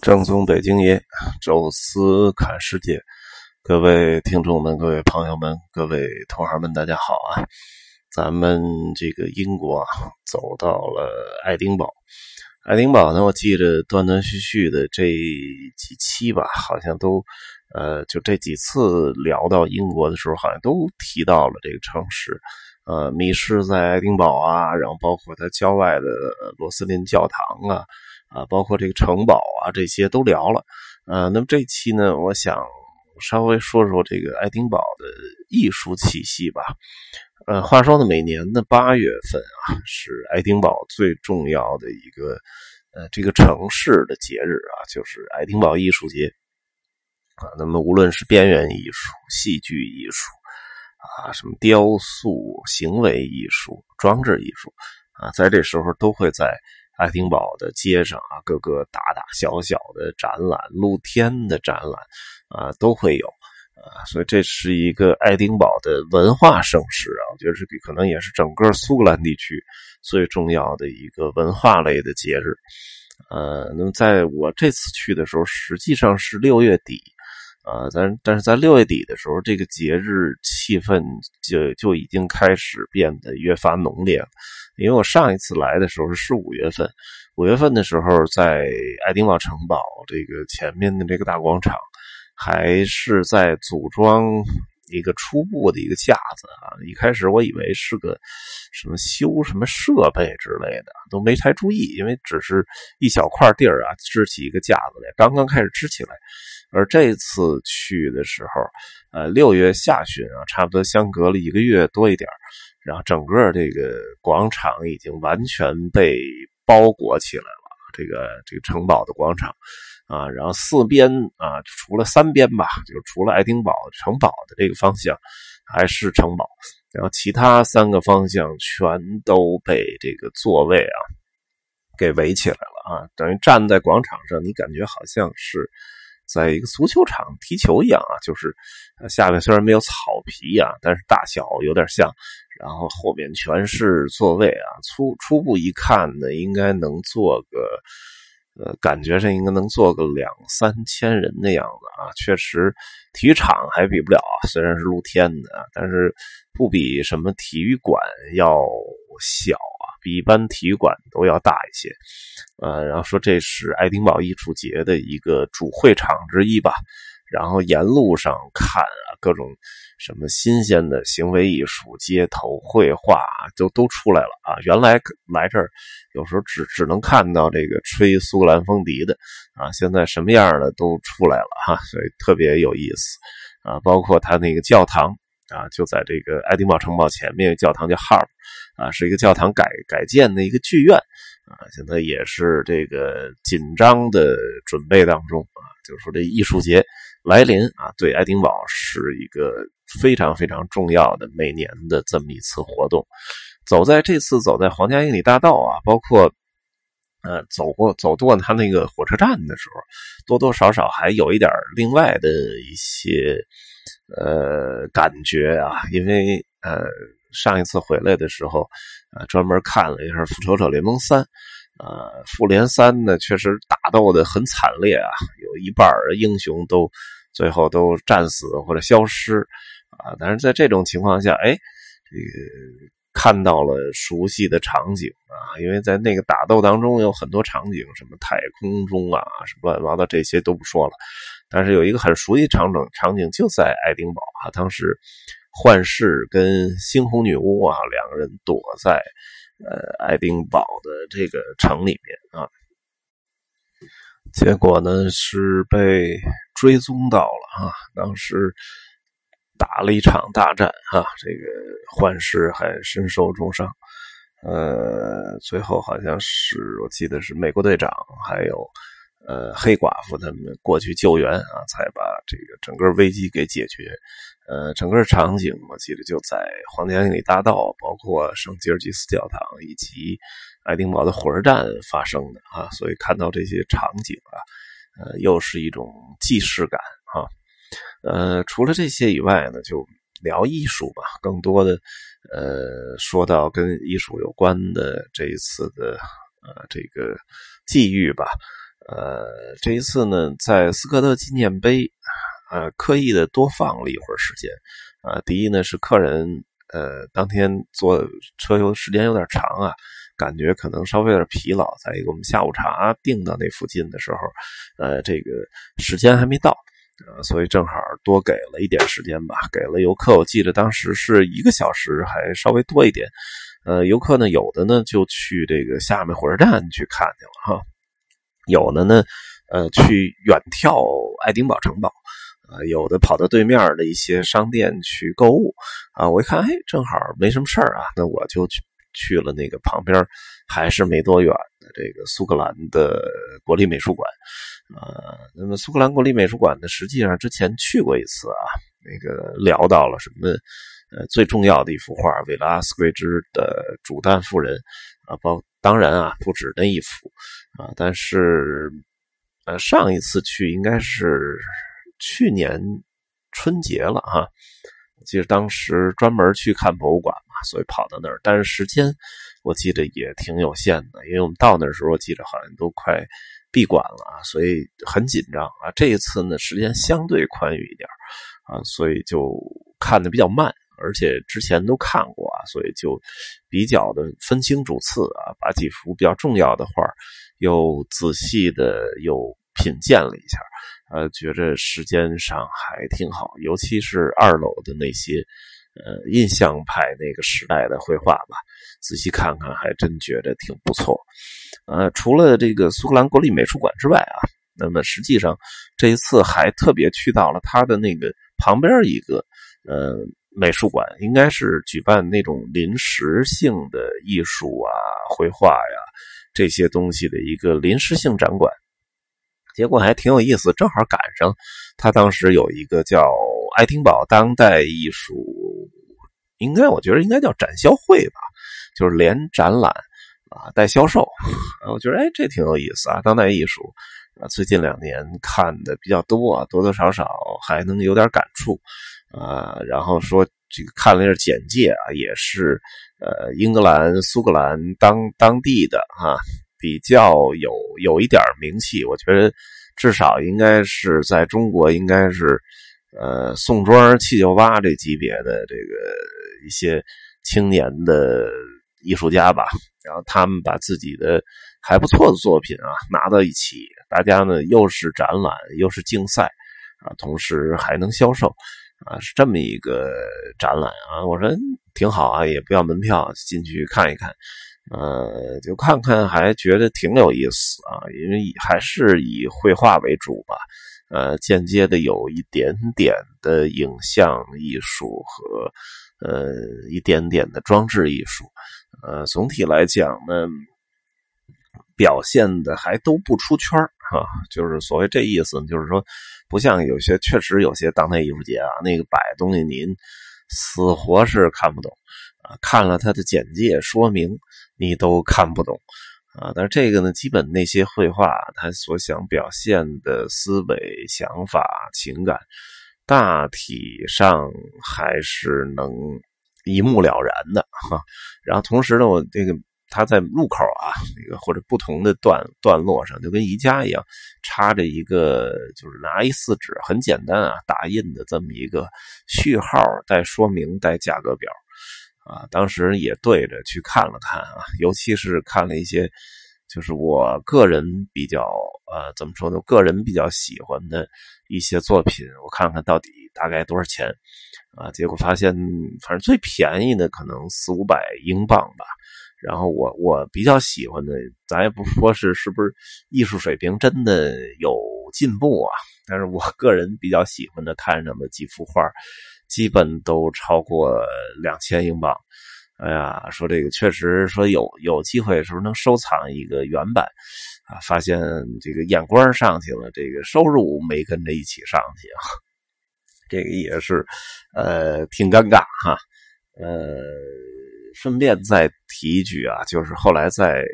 正宗北京爷，宙斯看世界，各位听众们、各位朋友们、各位同行们，大家好啊！咱们这个英国啊走到了爱丁堡，爱丁堡呢，我记着断断续续的这几期吧，好像都呃，就这几次聊到英国的时候，好像都提到了这个城市。呃，迷失在爱丁堡啊，然后包括它郊外的罗斯林教堂啊。啊，包括这个城堡啊，这些都聊了。呃，那么这期呢，我想稍微说说这个爱丁堡的艺术气息吧。呃，话说呢，每年的八月份啊，是爱丁堡最重要的一个呃这个城市的节日啊，就是爱丁堡艺术节啊。那么无论是边缘艺术、戏剧艺术啊，什么雕塑、行为艺术、装置艺术啊，在这时候都会在。爱丁堡的街上啊，各个大大小小的展览、露天的展览啊，都会有啊，所以这是一个爱丁堡的文化盛世啊，我觉得是可能也是整个苏格兰地区最重要的一个文化类的节日。呃，那么在我这次去的时候，实际上是六月底。啊，但但是在六月底的时候，这个节日气氛就就已经开始变得越发浓烈了。因为我上一次来的时候是五月份，五月份的时候在爱丁堡城堡这个前面的这个大广场，还是在组装一个初步的一个架子啊。一开始我以为是个什么修什么设备之类的，都没太注意，因为只是一小块地儿啊，支起一个架子来，刚刚开始支起来。而这次去的时候，呃，六月下旬啊，差不多相隔了一个月多一点然后整个这个广场已经完全被包裹起来了。这个这个城堡的广场啊，然后四边啊，除了三边吧，就除了爱丁堡城堡的这个方向还是城堡，然后其他三个方向全都被这个座位啊给围起来了啊，等于站在广场上，你感觉好像是。在一个足球场踢球一样啊，就是下面虽然没有草皮啊，但是大小有点像，然后后面全是座位啊。初初步一看呢，应该能坐个，呃，感觉上应该能坐个两三千人的样子啊。确实，体育场还比不了啊，虽然是露天的，但是不比什么体育馆要小啊。比一般体育馆都要大一些，呃，然后说这是爱丁堡艺术节的一个主会场之一吧。然后沿路上看啊，各种什么新鲜的行为艺术、街头绘画都都出来了啊。原来来这儿有时候只只能看到这个吹苏格兰风笛的啊，现在什么样的都出来了哈，所以特别有意思啊。包括他那个教堂。啊，就在这个爱丁堡城堡前面，教堂叫 Harp，啊，是一个教堂改改建的一个剧院，啊，现在也是这个紧张的准备当中啊。就是说，这艺术节来临啊，对爱丁堡是一个非常非常重要的每年的这么一次活动。走在这次走在皇家英里大道啊，包括呃走过走过他那个火车站的时候，多多少少还有一点另外的一些。呃，感觉啊，因为呃，上一次回来的时候，呃，专门看了一下《复仇者联盟三》，呃，复联三呢，确实打斗的很惨烈啊，有一半英雄都最后都战死或者消失啊。但是在这种情况下，哎，这个看到了熟悉的场景啊，因为在那个打斗当中有很多场景，什么太空中啊，什么乱七八糟这些都不说了。但是有一个很熟悉场景，场景就在爱丁堡啊。当时幻视跟猩红女巫啊两个人躲在呃爱丁堡的这个城里面啊，结果呢是被追踪到了啊。当时打了一场大战啊，这个幻视还身受重伤，呃，最后好像是我记得是美国队长还有。呃，黑寡妇他们过去救援啊，才把这个整个危机给解决。呃，整个场景我记得就在皇家英里大道，包括圣吉尔吉斯教堂以及爱丁堡的火车站发生的啊，所以看到这些场景啊，呃，又是一种既视感啊。呃，除了这些以外呢，就聊艺术吧，更多的呃，说到跟艺术有关的这一次的呃这个际遇吧。呃，这一次呢，在斯科特纪念碑，呃，刻意的多放了一会儿时间。啊，第一呢是客人，呃，当天坐车游时间有点长啊，感觉可能稍微有点疲劳。再一个，我们下午茶订到那附近的时候，呃，这个时间还没到，呃，所以正好多给了一点时间吧，给了游客。我记得当时是一个小时，还稍微多一点。呃，游客呢，有的呢就去这个下面火车站去看去了哈。有的呢，呃，去远眺爱丁堡城堡，啊，有的跑到对面的一些商店去购物，啊，我一看，哎，正好没什么事儿啊，那我就去去了那个旁边还是没多远的这个苏格兰的国立美术馆，啊，那么苏格兰国立美术馆呢，实际上之前去过一次啊，那个聊到了什么，呃，最重要的一幅画，维拉斯奎兹的主旦妇人，啊，包。当然啊，不止那一幅啊，但是呃，上一次去应该是去年春节了哈。我记得当时专门去看博物馆嘛，所以跑到那儿。但是时间我记得也挺有限的，因为我们到那时候我记得好像都快闭馆了啊，所以很紧张啊。这一次呢，时间相对宽裕一点啊，所以就看的比较慢。而且之前都看过所以就比较的分清主次啊，把几幅比较重要的画又仔细的又品鉴了一下，呃，觉着时间上还挺好，尤其是二楼的那些呃印象派那个时代的绘画吧，仔细看看还真觉得挺不错。呃，除了这个苏格兰国立美术馆之外啊，那么实际上这一次还特别去到了他的那个旁边一个呃。美术馆应该是举办那种临时性的艺术啊、绘画呀这些东西的一个临时性展馆，结果还挺有意思。正好赶上他当时有一个叫爱丁堡当代艺术，应该我觉得应该叫展销会吧，就是连展览啊带销售。我觉得哎，这挺有意思啊，当代艺术啊，最近两年看的比较多，多多少少还能有点感触。啊，然后说这个看了一下简介啊，也是呃英格兰苏格兰当当地的啊，比较有有一点名气。我觉得至少应该是在中国应该是呃宋庄七九八这级别的这个一些青年的艺术家吧。然后他们把自己的还不错的作品啊拿到一起，大家呢又是展览又是竞赛啊，同时还能销售。啊，是这么一个展览啊！我说挺好啊，也不要门票进去看一看，呃，就看看还觉得挺有意思啊，因为还是以绘画为主吧，呃，间接的有一点点的影像艺术和呃一点点的装置艺术，呃，总体来讲呢，表现的还都不出圈啊，就是所谓这意思，就是说。不像有些确实有些当代艺术节啊，那个摆东西您死活是看不懂啊，看了他的简介说明你都看不懂啊。但是这个呢，基本那些绘画他所想表现的思维、想法、情感，大体上还是能一目了然的哈。然后同时呢，我这个。它在入口啊，那个或者不同的段段落上，就跟宜家一样，插着一个就是拿 A 四纸，很简单啊，打印的这么一个序号，带说明，带价格表啊。当时也对着去看了看啊，尤其是看了一些，就是我个人比较呃怎么说呢，个人比较喜欢的一些作品，我看看到底大概多少钱啊？结果发现，反正最便宜的可能四五百英镑吧。然后我我比较喜欢的，咱也不说是是不是艺术水平真的有进步啊，但是我个人比较喜欢的看上的几幅画，基本都超过两千英镑。哎呀，说这个确实说有有机会时候能收藏一个原版啊，发现这个眼光上去了，这个收入没跟着一起上去啊，这个也是呃挺尴尬哈，呃。顺便再提一句啊，就是后来在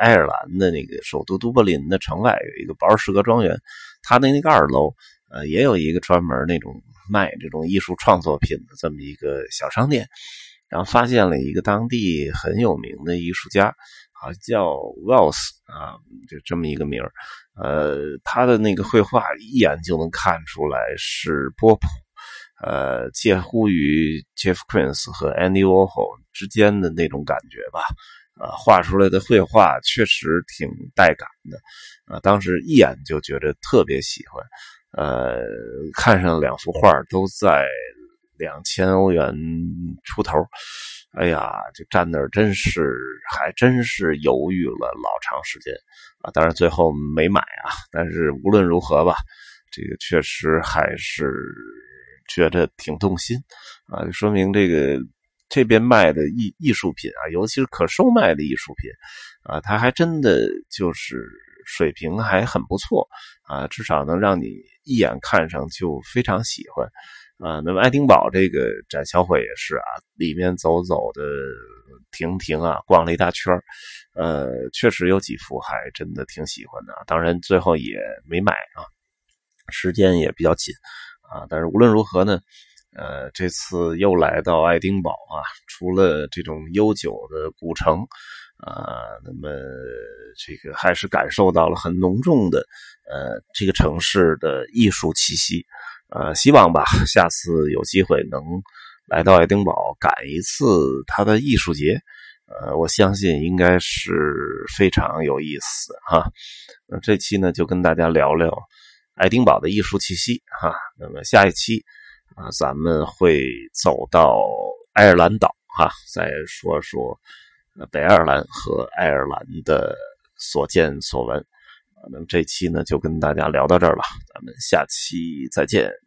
爱尔兰的那个首都都柏林的城外有一个保尔施格庄园，它的那个二楼呃也有一个专门那种卖这种艺术创作品的这么一个小商店，然后发现了一个当地很有名的艺术家好像叫 Wells 啊，就这么一个名儿。呃，他的那个绘画一眼就能看出来是波普，呃，介乎于 Jeff Koons 和 Andy Warhol 之间的那种感觉吧。啊，画出来的绘画确实挺带感的，啊，当时一眼就觉得特别喜欢，呃，看上两幅画都在两千欧元出头，哎呀，就站那儿真是还真是犹豫了老长时间，啊，当然最后没买啊，但是无论如何吧，这个确实还是觉得挺动心，啊，说明这个。这边卖的艺艺术品啊，尤其是可售卖的艺术品，啊，它还真的就是水平还很不错啊，至少能让你一眼看上就非常喜欢啊。那么爱丁堡这个展销会也是啊，里面走走的停停啊，逛了一大圈呃，确实有几幅还真的挺喜欢的，当然最后也没买啊，时间也比较紧啊。但是无论如何呢。呃，这次又来到爱丁堡啊，除了这种悠久的古城啊，那么这个还是感受到了很浓重的呃这个城市的艺术气息。呃，希望吧，下次有机会能来到爱丁堡赶一次它的艺术节。呃，我相信应该是非常有意思哈。那这期呢，就跟大家聊聊爱丁堡的艺术气息哈。那么下一期。啊，咱们会走到爱尔兰岛哈，再说说北爱尔兰和爱尔兰的所见所闻。那么这期呢，就跟大家聊到这儿吧，咱们下期再见。